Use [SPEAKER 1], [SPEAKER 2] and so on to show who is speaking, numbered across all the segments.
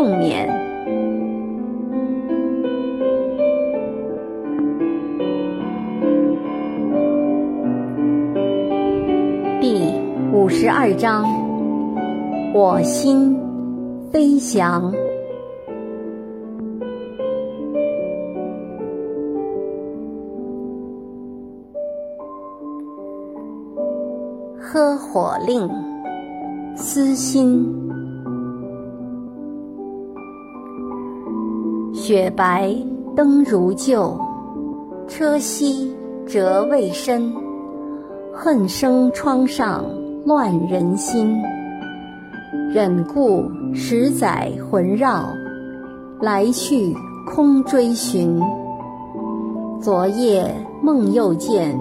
[SPEAKER 1] 共勉。第五十二章：我心飞翔。喝火令，私心。雪白灯如旧，车稀辙未深。恨生窗上乱人心，忍顾十载魂绕，来去空追寻。昨夜梦又见。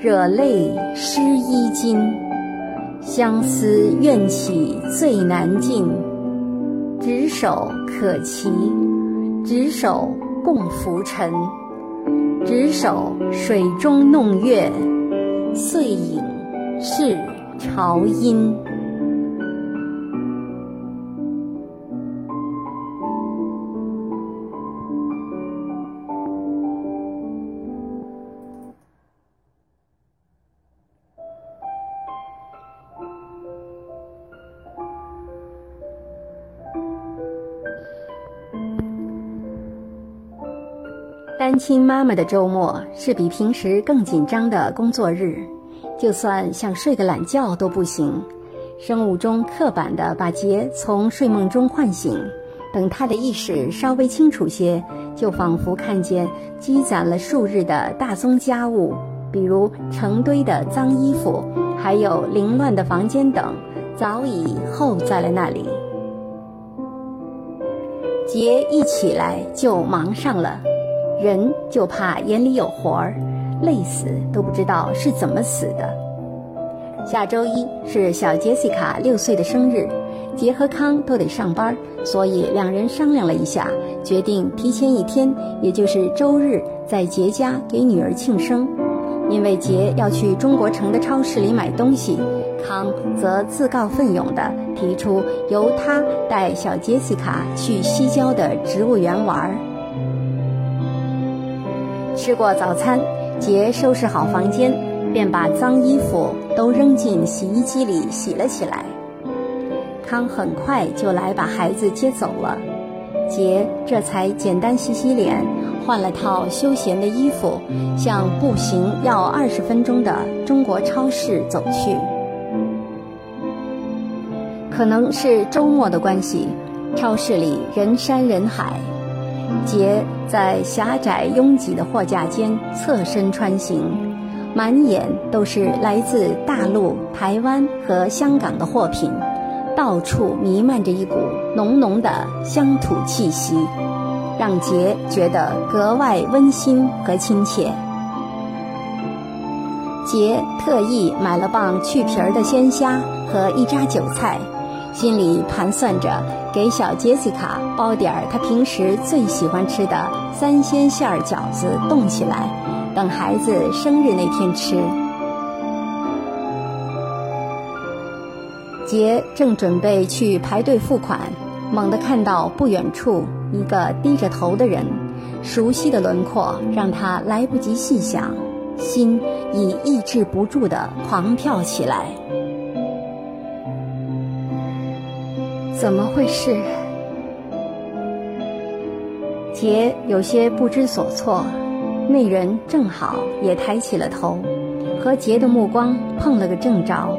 [SPEAKER 1] 惹泪湿衣襟，相思怨起最难尽。执手可期，执手共浮沉，执手水中弄月，碎影是潮音。单亲妈妈的周末是比平时更紧张的工作日，就算想睡个懒觉都不行。生物钟刻板地把杰从睡梦中唤醒，等他的意识稍微清楚些，就仿佛看见积攒了数日的大宗家务，比如成堆的脏衣服，还有凌乱的房间等，早已候在了那里。杰一起来就忙上了。人就怕眼里有活儿，累死都不知道是怎么死的。下周一是小杰西卡六岁的生日，杰和康都得上班，所以两人商量了一下，决定提前一天，也就是周日，在杰家给女儿庆生。因为杰要去中国城的超市里买东西，康则自告奋勇地提出由他带小杰西卡去西郊的植物园玩儿。吃过早餐，杰收拾好房间，便把脏衣服都扔进洗衣机里洗了起来。康很快就来把孩子接走了，杰这才简单洗洗脸，换了套休闲的衣服，向步行要二十分钟的中国超市走去。可能是周末的关系，超市里人山人海。杰在狭窄拥挤的货架间侧身穿行，满眼都是来自大陆、台湾和香港的货品，到处弥漫着一股浓浓的乡土气息，让杰觉得格外温馨和亲切。杰特意买了磅去皮儿的鲜虾和一扎韭菜。心里盘算着给小杰西卡包点儿她平时最喜欢吃的三鲜馅儿饺子冻起来，等孩子生日那天吃。杰正准备去排队付款，猛地看到不远处一个低着头的人，熟悉的轮廓让他来不及细想，心已抑制不住地狂跳起来。怎么回事？杰有些不知所措，那人正好也抬起了头，和杰的目光碰了个正着，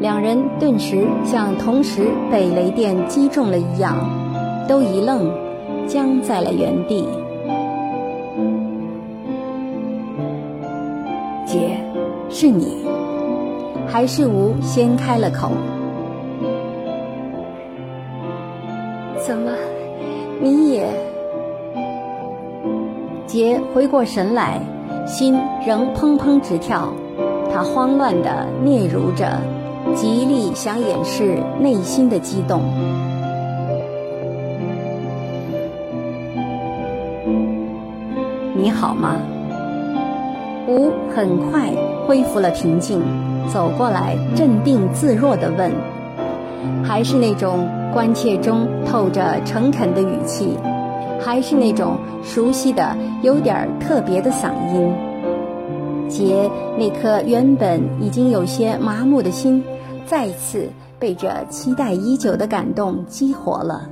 [SPEAKER 1] 两人顿时像同时被雷电击中了一样，都一愣，僵在了原地。杰，是你？还是吴先开了口？怎么，你也？杰回过神来，心仍砰砰直跳，他慌乱的嗫嚅着，极力想掩饰内心的激动。你好吗？吴很快恢复了平静，走过来，镇定自若的问。还是那种关切中透着诚恳的语气，还是那种熟悉的、有点特别的嗓音。杰那颗原本已经有些麻木的心，再次被这期待已久的感动激活了，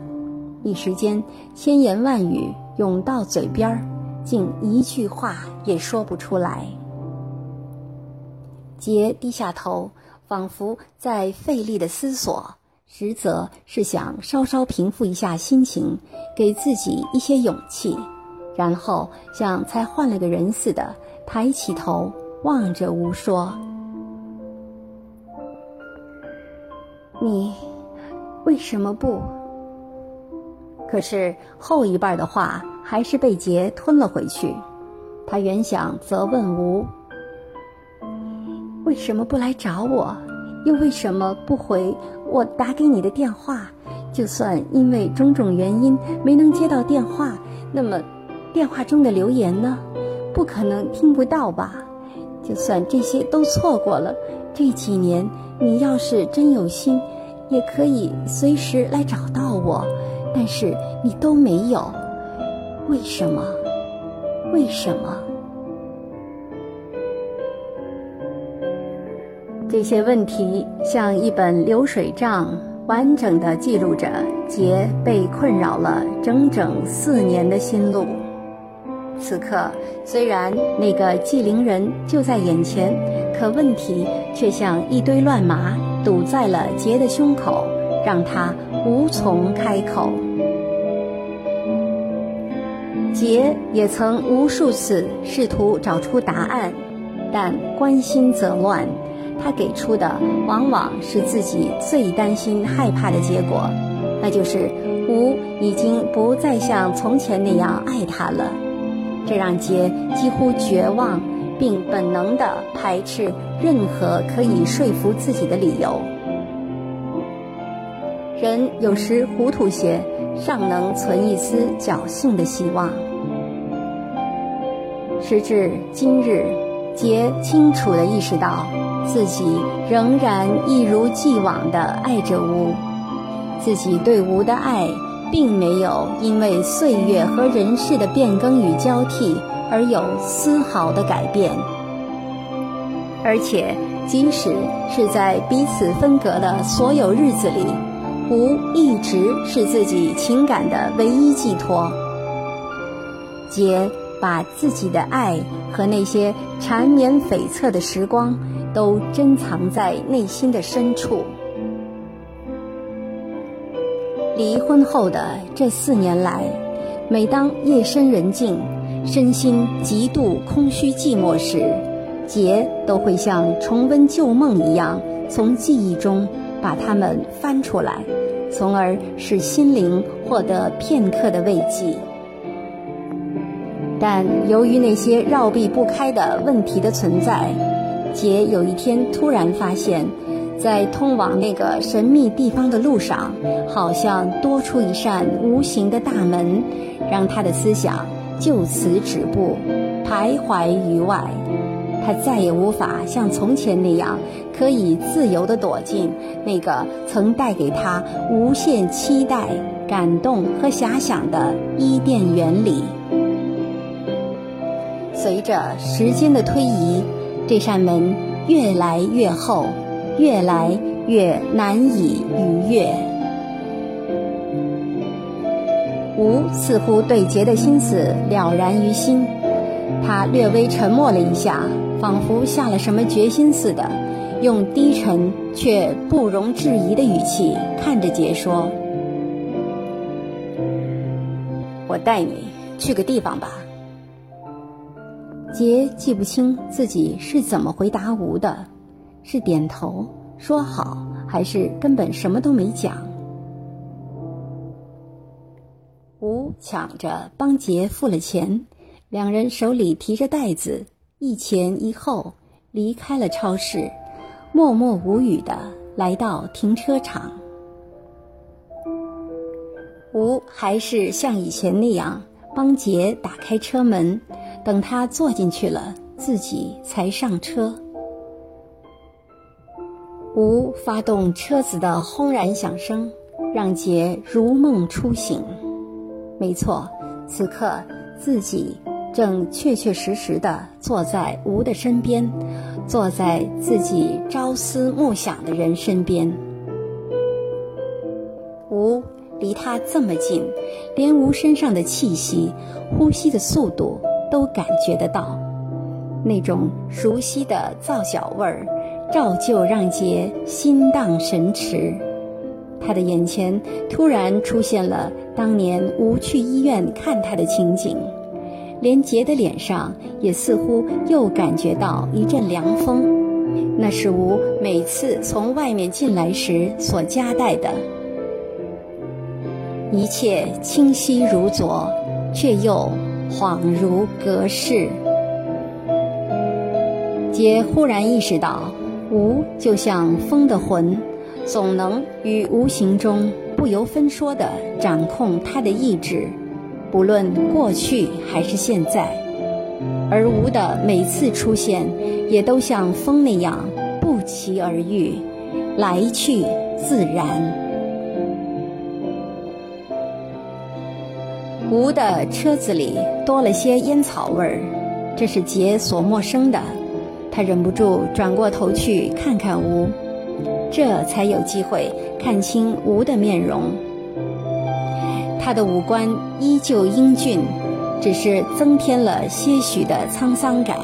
[SPEAKER 1] 一时间千言万语涌到嘴边儿。竟一句话也说不出来。杰低下头，仿佛在费力的思索，实则是想稍稍平复一下心情，给自己一些勇气，然后像才换了个人似的，抬起头望着吴说：“你为什么不？”可是后一半的话。还是被杰吞了回去。他原想责问吴：“为什么不来找我？又为什么不回我打给你的电话？就算因为种种原因没能接到电话，那么电话中的留言呢？不可能听不到吧？就算这些都错过了，这几年你要是真有心，也可以随时来找到我。但是你都没有。”为什么？为什么？这些问题像一本流水账，完整的记录着杰被困扰了整整四年的心路。此刻，虽然那个纪灵人就在眼前，可问题却像一堆乱麻堵在了杰的胸口，让他无从开口。杰也曾无数次试图找出答案，但关心则乱。他给出的往往是自己最担心、害怕的结果，那就是吴已经不再像从前那样爱他了。这让杰几乎绝望，并本能地排斥任何可以说服自己的理由。人有时糊涂些。尚能存一丝侥幸的希望。时至今日，杰清楚地意识到，自己仍然一如既往地爱着吴，自己对吴的爱，并没有因为岁月和人事的变更与交替而有丝毫的改变，而且，即使是在彼此分隔的所有日子里。吴一直是自己情感的唯一寄托。杰把自己的爱和那些缠绵悱恻的时光，都珍藏在内心的深处。离婚后的这四年来，每当夜深人静，身心极度空虚寂寞时，杰都会像重温旧梦一样，从记忆中。把它们翻出来，从而使心灵获得片刻的慰藉。但由于那些绕避不开的问题的存在，杰有一天突然发现，在通往那个神秘地方的路上，好像多出一扇无形的大门，让他的思想就此止步，徘徊于外。他再也无法像从前那样，可以自由地躲进那个曾带给他无限期待、感动和遐想的伊甸园里。随着时间的推移，这扇门越来越厚，越来越难以逾越。吴似乎对杰的心思了然于心，他略微沉默了一下。仿佛下了什么决心似的，用低沉却不容置疑的语气看着杰说：“我带你去个地方吧。”杰记不清自己是怎么回答吴的，是点头说好，还是根本什么都没讲。吴抢着帮杰付了钱。两人手里提着袋子，一前一后离开了超市，默默无语的来到停车场。吴还是像以前那样帮杰打开车门，等他坐进去了，自己才上车。吴发动车子的轰然响声，让杰如梦初醒。没错，此刻自己正确确实实的坐在吴的身边，坐在自己朝思暮想的人身边。离他这么近，连吴身上的气息、呼吸的速度都感觉得到，那种熟悉的皂角味儿，照旧让杰心荡神驰。他的眼前突然出现了当年吴去医院看他的情景，连杰的脸上也似乎又感觉到一阵凉风，那是吴每次从外面进来时所夹带的。一切清晰如昨，却又恍如隔世。杰忽然意识到，无就像风的魂。总能于无形中不由分说地掌控他的意志，不论过去还是现在。而无的每次出现，也都像风那样不期而遇，来去自然。吴的车子里多了些烟草味儿，这是杰所陌生的。他忍不住转过头去看看吴。这才有机会看清吴的面容。他的五官依旧英俊，只是增添了些许的沧桑感。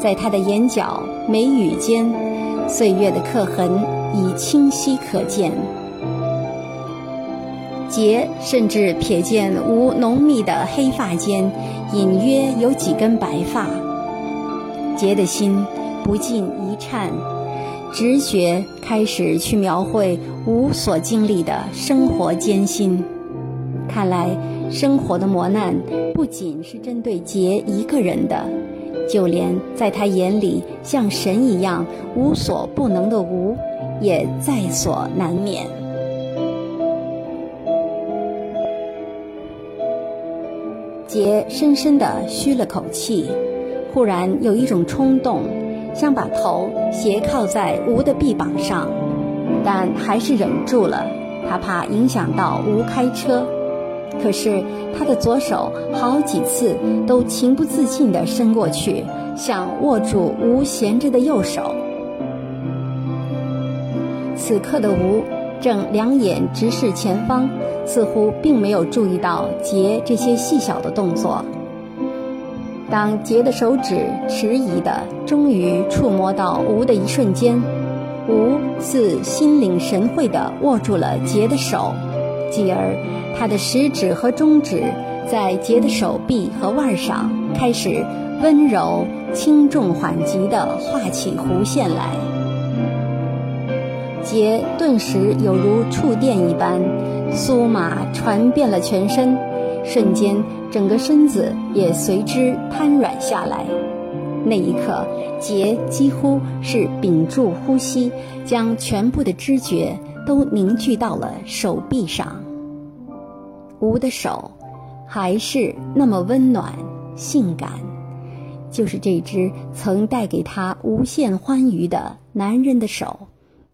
[SPEAKER 1] 在他的眼角、眉宇间，岁月的刻痕已清晰可见。杰甚至瞥见吴浓密的黑发间，隐约有几根白发。杰的心不禁一颤。直觉开始去描绘吴所经历的生活艰辛，看来生活的磨难不仅是针对杰一个人的，就连在他眼里像神一样无所不能的吴，也在所难免。杰深深地吁了口气，忽然有一种冲动。想把头斜靠在吴的臂膀上，但还是忍住了，他怕影响到吴开车。可是他的左手好几次都情不自禁地伸过去，想握住吴闲着的右手。此刻的吴正两眼直视前方，似乎并没有注意到杰这些细小的动作。当杰的手指迟疑的终于触摸到吴的一瞬间，吴似心领神会的握住了杰的手，继而他的食指和中指在杰的手臂和腕上开始温柔、轻重缓急的画起弧线来。杰顿时有如触电一般，酥麻传遍了全身，瞬间。整个身子也随之瘫软下来。那一刻，杰几乎是屏住呼吸，将全部的知觉都凝聚到了手臂上。吴的手还是那么温暖、性感，就是这只曾带给他无限欢愉的男人的手，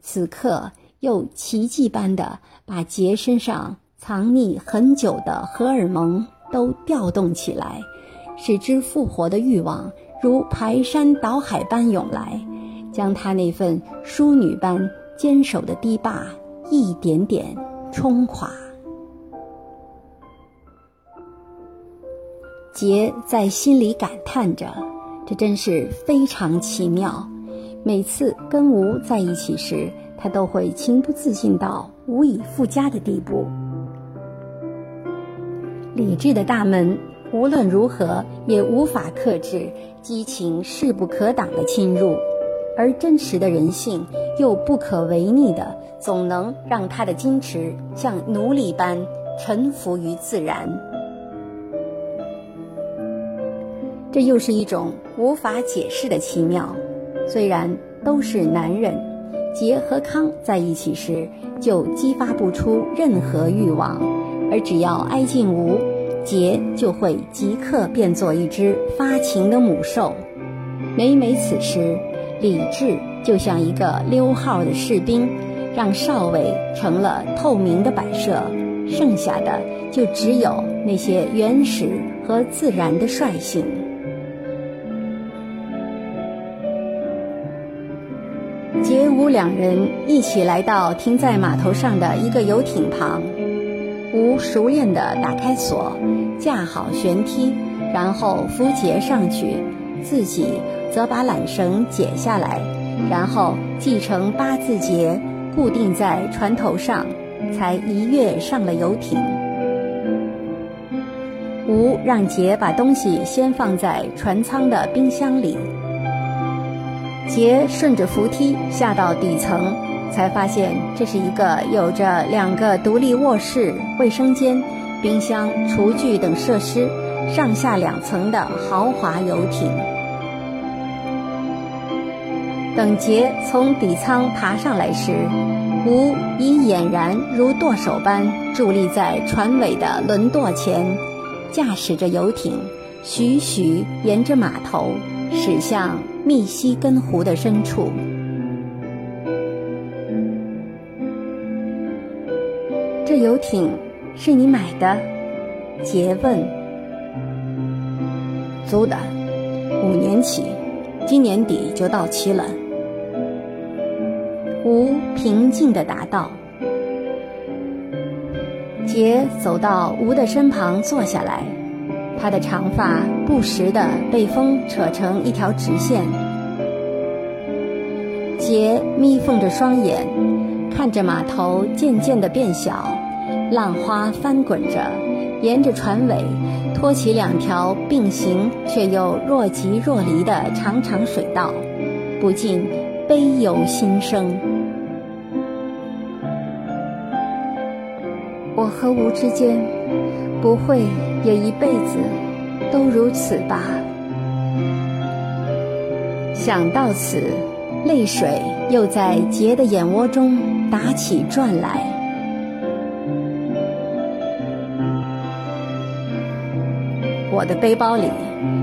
[SPEAKER 1] 此刻又奇迹般的把杰身上藏匿很久的荷尔蒙。都调动起来，使之复活的欲望如排山倒海般涌来，将他那份淑女般坚守的堤坝一点点冲垮。杰在心里感叹着：“这真是非常奇妙。每次跟吴在一起时，他都会情不自禁到无以复加的地步。”理智的大门无论如何也无法克制激情势不可挡的侵入，而真实的人性又不可违逆的，总能让他的矜持像奴隶般臣服于自然。这又是一种无法解释的奇妙。虽然都是男人，杰和康在一起时就激发不出任何欲望，而只要挨近吴，杰就会即刻变作一只发情的母兽。每每此时，李治就像一个溜号的士兵，让少尉成了透明的摆设，剩下的就只有那些原始和自然的率性。两人一起来到停在码头上的一个游艇旁，吴熟练地打开锁，架好舷梯，然后扶杰上去，自己。则把缆绳解下来，然后系成八字结，固定在船头上，才一跃上了游艇。吴让杰把东西先放在船舱的冰箱里。杰顺着扶梯下到底层，才发现这是一个有着两个独立卧室、卫生间、冰箱、厨具等设施，上下两层的豪华游艇。等杰从底舱爬上来时，吴已俨然如舵手般伫立在船尾的轮舵前，驾驶着游艇，徐徐沿着码头驶向密西根湖的深处。这游艇是你买的？杰问。
[SPEAKER 2] 租的，五年起，今年底就到期了。
[SPEAKER 1] 吴平静地答道：“杰走到吴的身旁坐下来，他的长发不时地被风扯成一条直线。杰眯缝着双眼，看着码头渐渐地变小，浪花翻滚着，沿着船尾托起两条并行却又若即若离的长长水道，不禁悲由心生。”我和吴之间，不会也一辈子都如此吧？想到此，泪水又在杰的眼窝中打起转来。
[SPEAKER 2] 我的背包里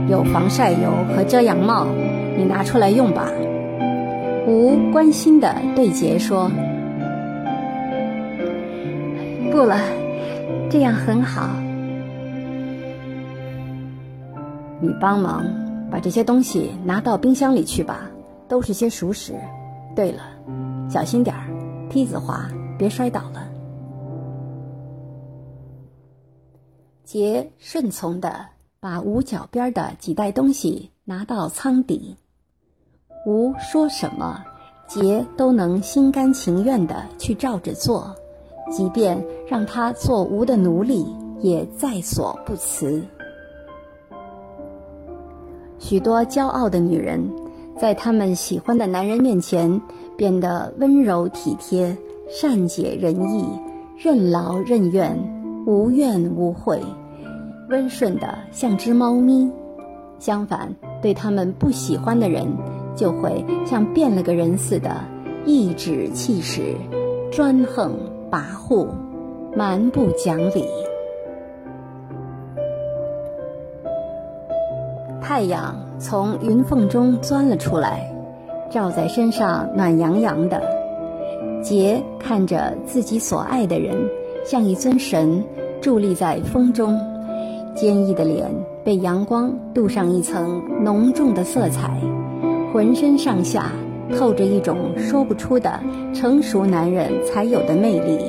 [SPEAKER 2] 有防晒油和遮阳帽，你拿出来用吧。
[SPEAKER 1] 吴关心地对杰说。不了，这样很好。
[SPEAKER 2] 你帮忙把这些东西拿到冰箱里去吧，都是些熟食。对了，小心点儿，梯子滑，别摔倒了。
[SPEAKER 1] 杰顺从的把屋脚边的几袋东西拿到舱底。吴说什么，杰都能心甘情愿的去照着做。即便让他做吴的奴隶，也在所不辞。许多骄傲的女人，在他们喜欢的男人面前，变得温柔体贴、善解人意、任劳任怨、无怨无悔，温顺的像只猫咪。相反，对他们不喜欢的人，就会像变了个人似的，颐指气使、专横。跋扈，蛮不讲理。太阳从云缝中钻了出来，照在身上暖洋洋的。杰看着自己所爱的人，像一尊神伫立在风中，坚毅的脸被阳光镀上一层浓重的色彩，浑身上下。透着一种说不出的成熟男人才有的魅力，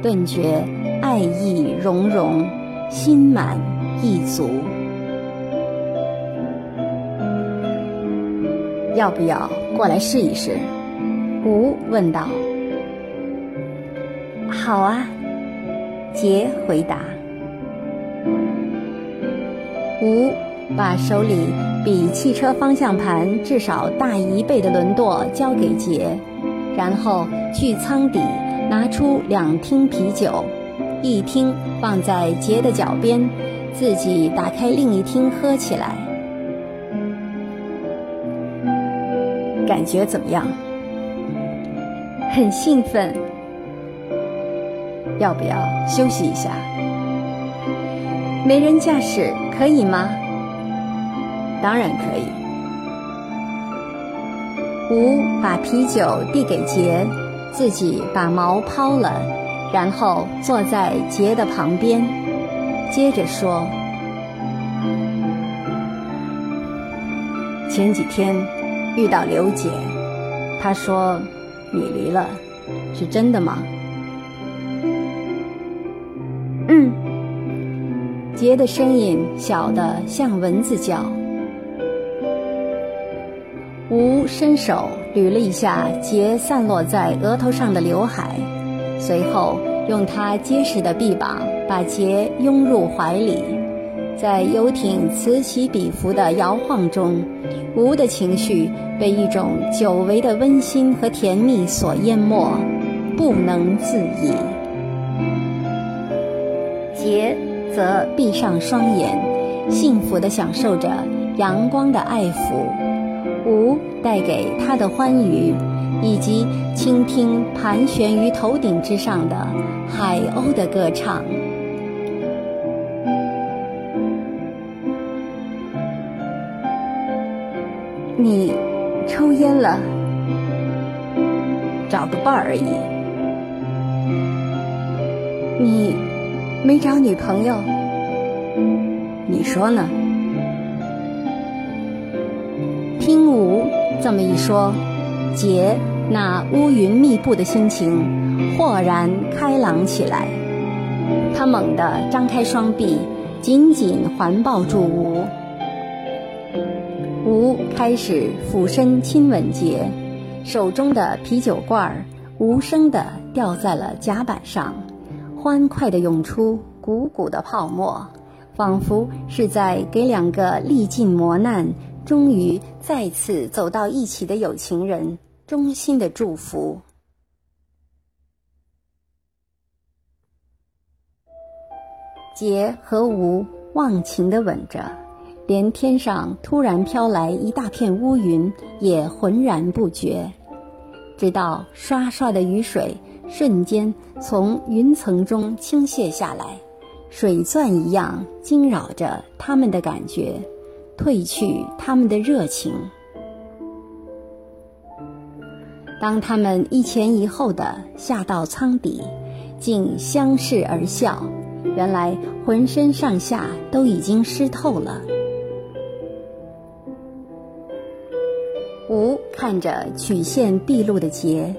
[SPEAKER 1] 顿觉爱意融融，心满意足。
[SPEAKER 2] 要不要过来试一试？
[SPEAKER 1] 吴问道。好啊，杰回答。吴。把手里比汽车方向盘至少大一倍的轮舵交给杰，然后去舱底拿出两听啤酒，一听放在杰的脚边，自己打开另一听喝起来。
[SPEAKER 2] 感觉怎么样？
[SPEAKER 1] 很兴奋。
[SPEAKER 2] 要不要休息一下？
[SPEAKER 1] 没人驾驶可以吗？
[SPEAKER 2] 当然可以。
[SPEAKER 1] 吴把啤酒递给杰，自己把毛抛了，然后坐在杰的旁边，接着说：“
[SPEAKER 2] 前几天遇到刘姐，她说你离了，是真的吗？”
[SPEAKER 1] 嗯。杰的声音小得像蚊子叫。吴伸手捋了一下杰散落在额头上的刘海，随后用他结实的臂膀把杰拥入怀里。在游艇此起彼伏的摇晃中，吴的情绪被一种久违的温馨和甜蜜所淹没，不能自已。杰。则闭上双眼，幸福地享受着阳光的爱抚，无带给他的欢愉，以及倾听盘旋于头顶之上的海鸥的歌唱。你抽烟了？
[SPEAKER 2] 找个伴儿而已。
[SPEAKER 1] 你。没找女朋友，
[SPEAKER 2] 你说呢？
[SPEAKER 1] 听吴这么一说，杰那乌云密布的心情豁然开朗起来。他猛地张开双臂，紧紧环抱住吴。吴开始俯身亲吻杰，手中的啤酒罐儿无声地掉在了甲板上。欢快地涌出鼓鼓的泡沫，仿佛是在给两个历尽磨难、终于再次走到一起的有情人衷心的祝福。杰和吴忘情地吻着，连天上突然飘来一大片乌云也浑然不觉，直到刷刷的雨水。瞬间从云层中倾泻下来，水钻一样惊扰着他们的感觉，褪去他们的热情。当他们一前一后的下到舱底，竟相视而笑，原来浑身上下都已经湿透了。吴看着曲线毕露的结。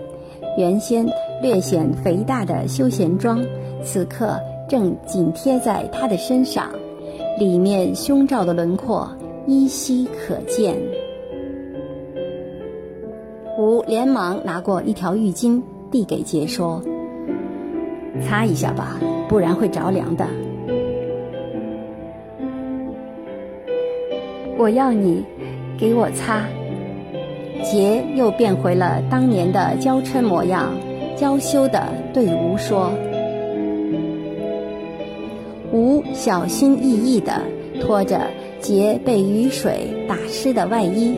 [SPEAKER 1] 原先略显肥大的休闲装，此刻正紧贴在他的身上，里面胸罩的轮廓依稀可见。吴连忙拿过一条浴巾，递给杰说：“擦一下吧，不然会着凉的。”我要你给我擦。杰又变回了当年的娇嗔模样，娇羞地对吴说：“吴小心翼翼地拖着杰被雨水打湿的外衣，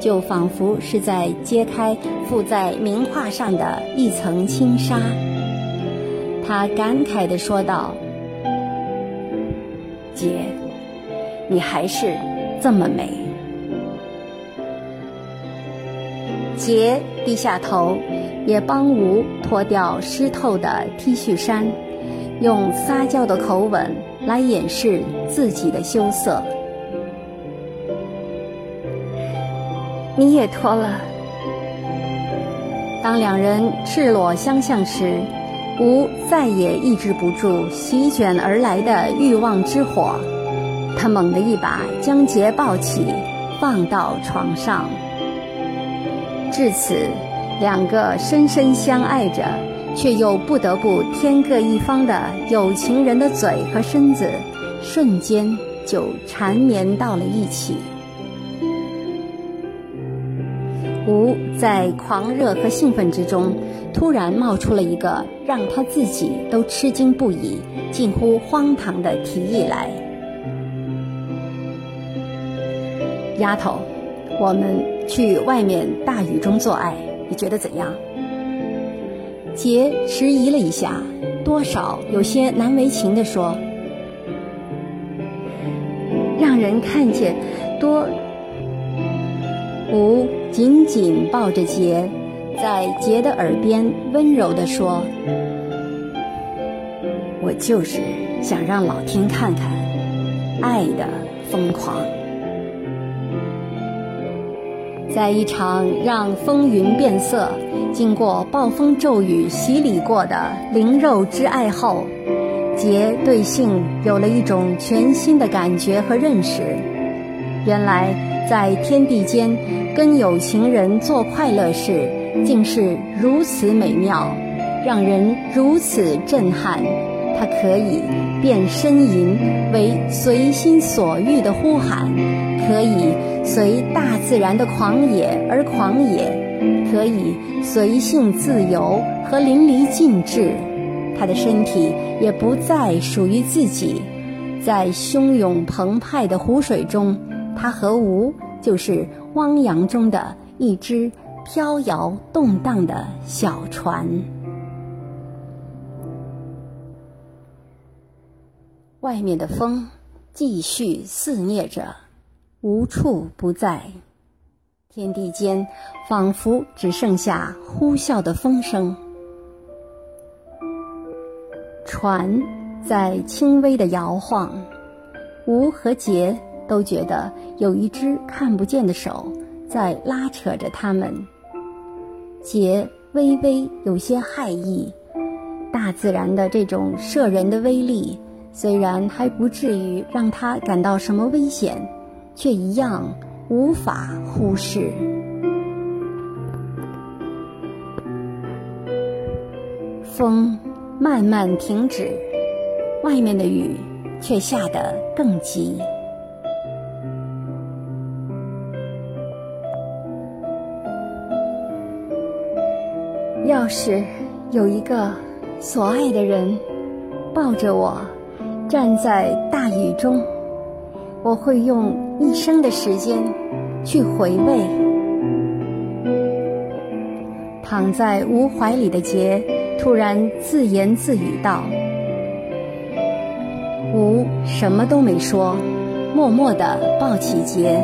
[SPEAKER 1] 就仿佛是在揭开附在名画上的一层轻纱。他感慨地说道：‘
[SPEAKER 2] 杰，你还是这么美。’”
[SPEAKER 1] 杰低下头，也帮吴脱掉湿透的 T 恤衫，用撒娇的口吻来掩饰自己的羞涩。你也脱了。当两人赤裸相向时，吴再也抑制不住席卷而来的欲望之火，他猛地一把将杰抱起，放到床上。至此，两个深深相爱着，却又不得不天各一方的有情人的嘴和身子，瞬间就缠绵到了一起。吴在狂热和兴奋之中，突然冒出了一个让他自己都吃惊不已、近乎荒唐的提议来：“
[SPEAKER 2] 丫头，我们去外面大雨中做爱，你觉得怎样？杰迟疑了一下，多少有些难为情地说：“
[SPEAKER 1] 让人看见多。”
[SPEAKER 2] 吴紧紧抱着杰，在杰的耳边温柔地说：“我就是想让老天看看爱的疯狂。”在一场让风云变色、经过暴风骤雨洗礼过的灵肉之爱后，杰对性有了一种全新的感觉和认识。原来，在天地间跟有情人做快乐事，竟是如此美妙，让人如此震撼。它可以变呻吟为随心所欲的呼喊，可以。随大自然的狂野而狂野，可以随性自由和淋漓尽致。他的身体也不再属于自己，在汹涌澎湃的湖水中，他和吴就是汪洋中的一只飘摇动荡的小船。外面的风继续肆虐着。无处不在，天地间仿佛只剩下呼啸的风声。船在轻微的摇晃，吴和杰都觉得有一只看不见的手在拉扯着他们。杰微微有些骇异，大自然的这种摄人的威力，虽然还不至于让他感到什么危险。却一样无法忽视。风慢慢停止，外面的雨却下得更急。要是有一个所爱的人抱着我，站在大雨中。我会用一生的时间去回味。躺在吴怀里的杰突然自言自语道：“吴什么都没说，默默地抱起杰，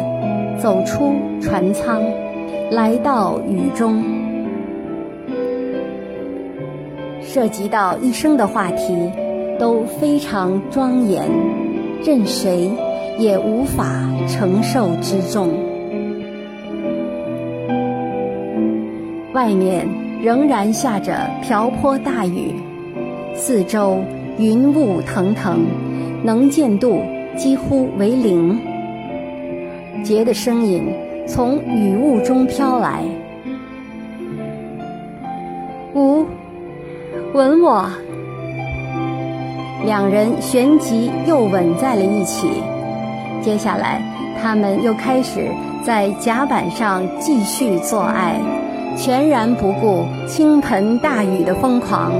[SPEAKER 2] 走出船舱，来到雨中。涉及到一生的话题都非常庄严，任谁。”也无法承受之重。外面仍然下着瓢泼大雨，四周云雾腾腾，能见度几乎为零。杰的声音从雨雾中飘来：“
[SPEAKER 1] 五，吻我。”
[SPEAKER 2] 两人旋即又吻在了一起。接下来，他们又开始在甲板上继续做爱，全然不顾倾盆大雨的疯狂。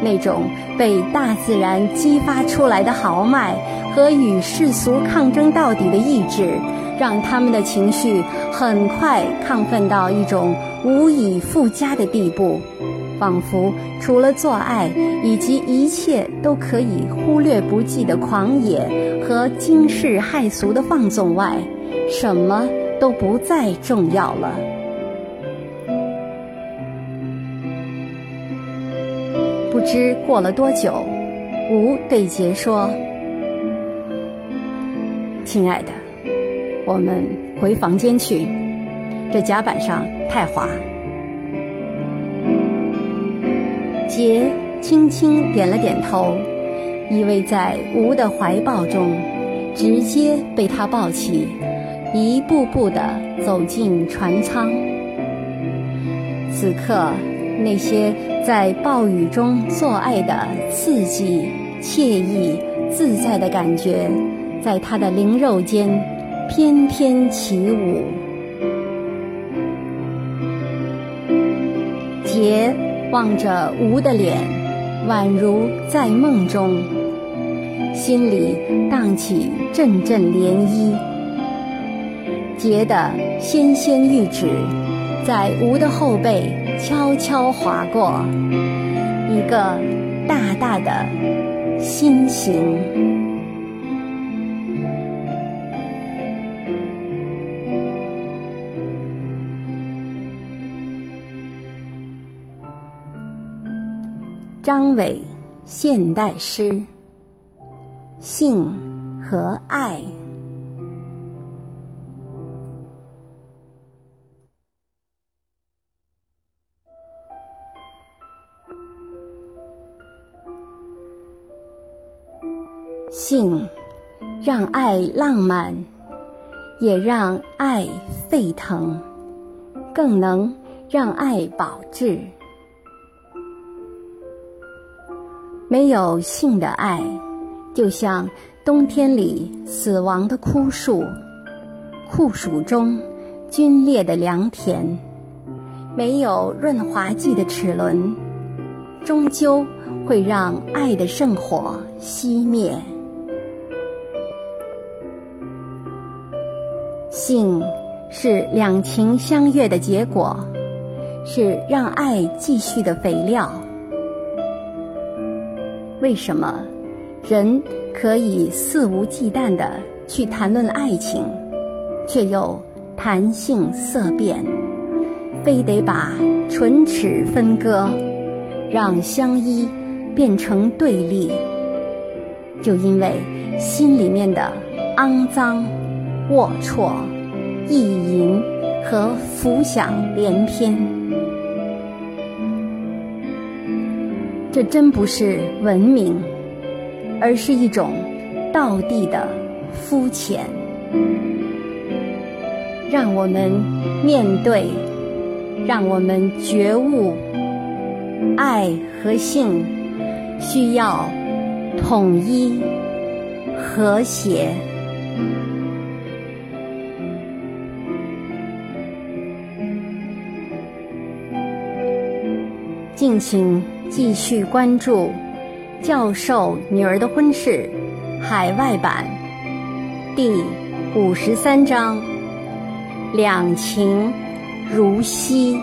[SPEAKER 2] 那种被大自然激发出来的豪迈和与世俗抗争到底的意志，让他们的情绪很快亢奋到一种无以复加的地步。仿佛除了做爱以及一切都可以忽略不计的狂野和惊世骇俗的放纵外，什么都不再重要了。不知过了多久，吴对杰说：“亲爱的，我们回房间去，这甲板上太滑。”杰轻轻点了点头，依偎在吴的怀抱中，直接被他抱起，一步步地走进船舱。此刻，那些在暴雨中做爱的刺激、惬意、自在的感觉，在他的灵肉间翩翩起舞。杰。望着吴的脸，宛如在梦中，心里荡起阵阵涟漪。节的纤纤玉指，在吴的后背悄悄划过一个大大的心形。张伟现代诗，性和爱。性让爱浪漫，也让爱沸腾，更能让爱保质。没有性的爱，就像冬天里死亡的枯树，酷暑中皲裂的良田；没有润滑剂的齿轮，终究会让爱的圣火熄灭。性是两情相悦的结果，是让爱继续的肥料。为什么人可以肆无忌惮地去谈论爱情，却又谈性色变，非得把唇齿分割，让相依变成对立？就因为心里面的肮脏、龌龊、意淫和浮想联翩。这真不是文明，而是一种道地的肤浅。让我们面对，让我们觉悟，爱和性需要统一、和谐。敬请。继续关注教授女儿的婚事海外版第五十三章：两情如昔。